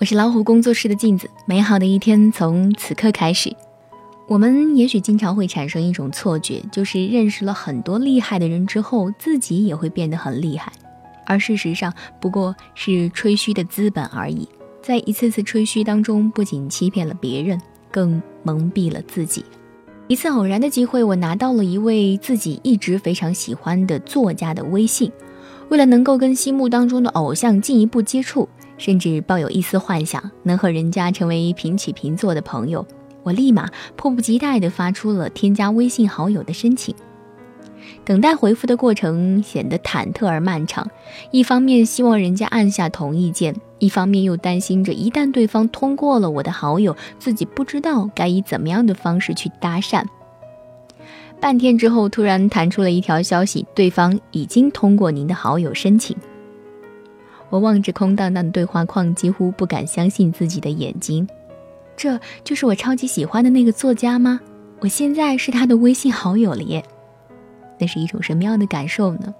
我是老虎工作室的镜子，美好的一天从此刻开始。我们也许经常会产生一种错觉，就是认识了很多厉害的人之后，自己也会变得很厉害，而事实上不过是吹嘘的资本而已。在一次次吹嘘当中，不仅欺骗了别人，更蒙蔽了自己。一次偶然的机会，我拿到了一位自己一直非常喜欢的作家的微信。为了能够跟心目当中的偶像进一步接触，甚至抱有一丝幻想能和人家成为平起平坐的朋友，我立马迫不及待地发出了添加微信好友的申请。等待回复的过程显得忐忑而漫长，一方面希望人家按下同意键，一方面又担心着一旦对方通过了我的好友，自己不知道该以怎么样的方式去搭讪。半天之后，突然弹出了一条消息：对方已经通过您的好友申请。我望着空荡荡的对话框，几乎不敢相信自己的眼睛。这就是我超级喜欢的那个作家吗？我现在是他的微信好友了耶！那是一种什么样的感受呢？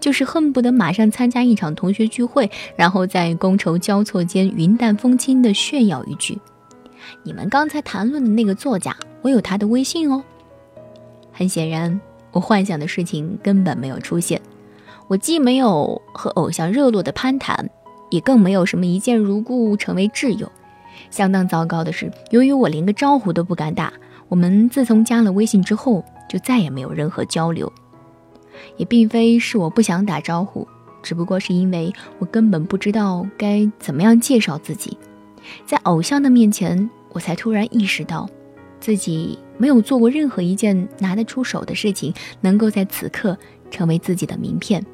就是恨不得马上参加一场同学聚会，然后在觥筹交错间云淡风轻地炫耀一句：“你们刚才谈论的那个作家，我有他的微信哦。”很显然，我幻想的事情根本没有出现。我既没有和偶像热络的攀谈，也更没有什么一见如故成为挚友。相当糟糕的是，由于我连个招呼都不敢打，我们自从加了微信之后，就再也没有任何交流。也并非是我不想打招呼，只不过是因为我根本不知道该怎么样介绍自己。在偶像的面前，我才突然意识到。自己没有做过任何一件拿得出手的事情，能够在此刻成为自己的名片。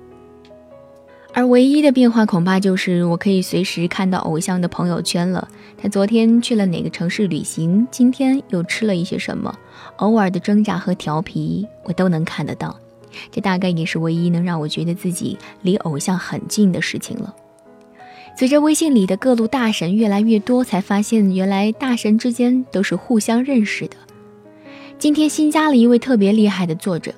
而唯一的变化，恐怕就是我可以随时看到偶像的朋友圈了。他昨天去了哪个城市旅行？今天又吃了一些什么？偶尔的挣扎和调皮，我都能看得到。这大概也是唯一能让我觉得自己离偶像很近的事情了。随着微信里的各路大神越来越多，才发现原来大神之间都是互相认识的。今天新加了一位特别厉害的作者，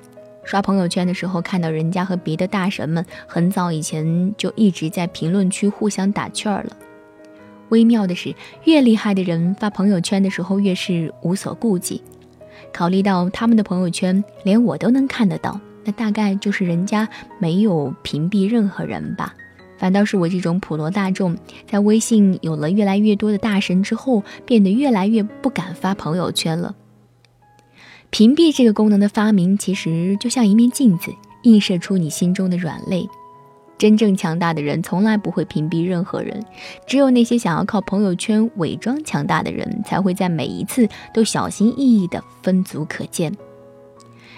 刷朋友圈的时候看到人家和别的大神们很早以前就一直在评论区互相打趣儿了。微妙的是，越厉害的人发朋友圈的时候越是无所顾忌。考虑到他们的朋友圈连我都能看得到，那大概就是人家没有屏蔽任何人吧。反倒是我这种普罗大众，在微信有了越来越多的大神之后，变得越来越不敢发朋友圈了。屏蔽这个功能的发明，其实就像一面镜子，映射出你心中的软肋。真正强大的人，从来不会屏蔽任何人，只有那些想要靠朋友圈伪装强大的人，才会在每一次都小心翼翼的分组可见。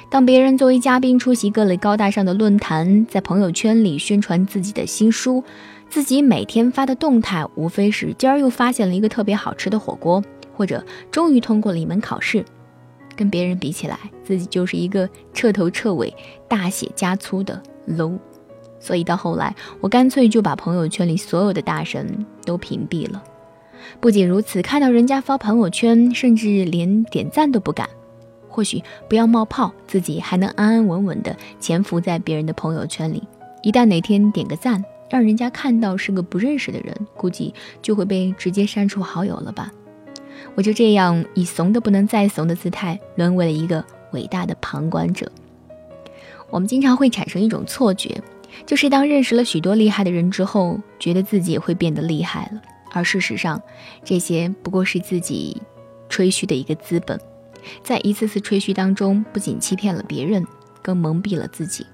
当别人作为嘉宾出席各类高大上的论坛，在朋友圈里宣传自己的新书，自己每天发的动态无非是今儿又发现了一个特别好吃的火锅，或者终于通过了一门考试。跟别人比起来，自己就是一个彻头彻尾大写加粗的 low。所以到后来，我干脆就把朋友圈里所有的大神都屏蔽了。不仅如此，看到人家发朋友圈，甚至连点赞都不敢。或许不要冒泡，自己还能安安稳稳地潜伏在别人的朋友圈里。一旦哪天点个赞，让人家看到是个不认识的人，估计就会被直接删除好友了吧。我就这样以怂的不能再怂的姿态，沦为了一个伟大的旁观者。我们经常会产生一种错觉，就是当认识了许多厉害的人之后，觉得自己也会变得厉害了。而事实上，这些不过是自己吹嘘的一个资本。在一次次吹嘘当中，不仅欺骗了别人，更蒙蔽了自己。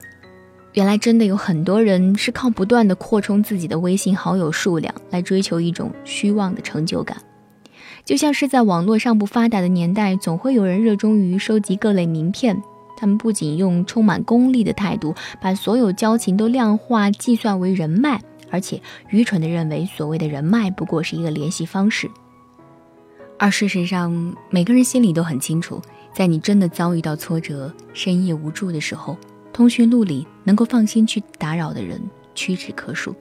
原来真的有很多人是靠不断的扩充自己的微信好友数量来追求一种虚妄的成就感。就像是在网络尚不发达的年代，总会有人热衷于收集各类名片。他们不仅用充满功利的态度把所有交情都量化计算为人脉，而且愚蠢地认为所谓的人脉不过是一个联系方式。而事实上，每个人心里都很清楚，在你真的遭遇到挫折、深夜无助的时候，通讯录里能够放心去打扰的人屈指可数。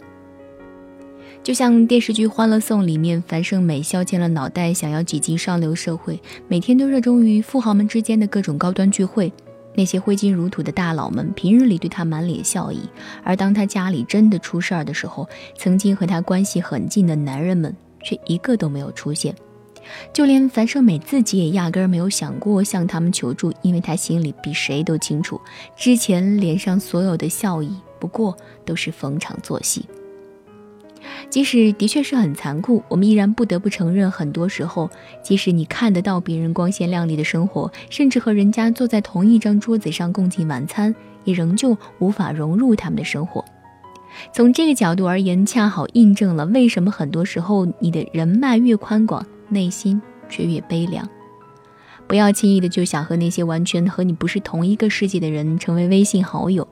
就像电视剧《欢乐颂》里面，樊胜美削尖了脑袋想要挤进上流社会，每天都热衷于富豪们之间的各种高端聚会。那些挥金如土的大佬们，平日里对她满脸笑意，而当她家里真的出事儿的时候，曾经和她关系很近的男人们。却一个都没有出现。就连樊胜美自己也压根儿没有想过向他们求助，因为她心里比谁都清楚，之前脸上所有的笑意不过都是逢场作戏。即使的确是很残酷，我们依然不得不承认，很多时候，即使你看得到别人光鲜亮丽的生活，甚至和人家坐在同一张桌子上共进晚餐，也仍旧无法融入他们的生活。从这个角度而言，恰好印证了为什么很多时候你的人脉越宽广。内心却越悲凉。不要轻易的就想和那些完全和你不是同一个世界的人成为微信好友，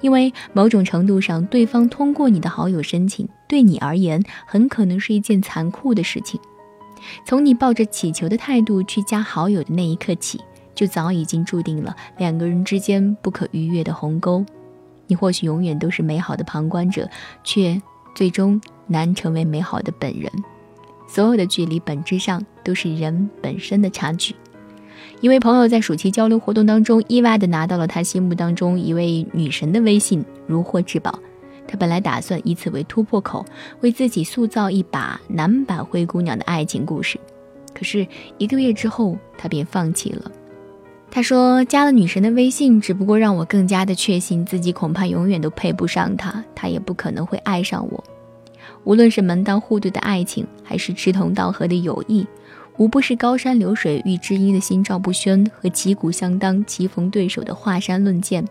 因为某种程度上，对方通过你的好友申请，对你而言很可能是一件残酷的事情。从你抱着乞求的态度去加好友的那一刻起，就早已经注定了两个人之间不可逾越的鸿沟。你或许永远都是美好的旁观者，却最终难成为美好的本人。所有的距离本质上都是人本身的差距。一位朋友在暑期交流活动当中，意外的拿到了他心目当中一位女神的微信，如获至宝。他本来打算以此为突破口，为自己塑造一把男版灰姑娘的爱情故事。可是一个月之后，他便放弃了。他说：“加了女神的微信，只不过让我更加的确信自己恐怕永远都配不上她，她也不可能会爱上我。”无论是门当户对的爱情，还是志同道合的友谊，无不是高山流水遇知音的心照不宣和旗鼓相当棋逢对手的华山论剑。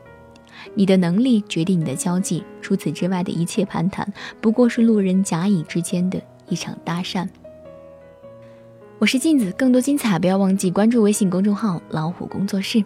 你的能力决定你的交际，除此之外的一切攀谈，不过是路人甲乙之间的一场搭讪。我是镜子，更多精彩不要忘记关注微信公众号“老虎工作室”。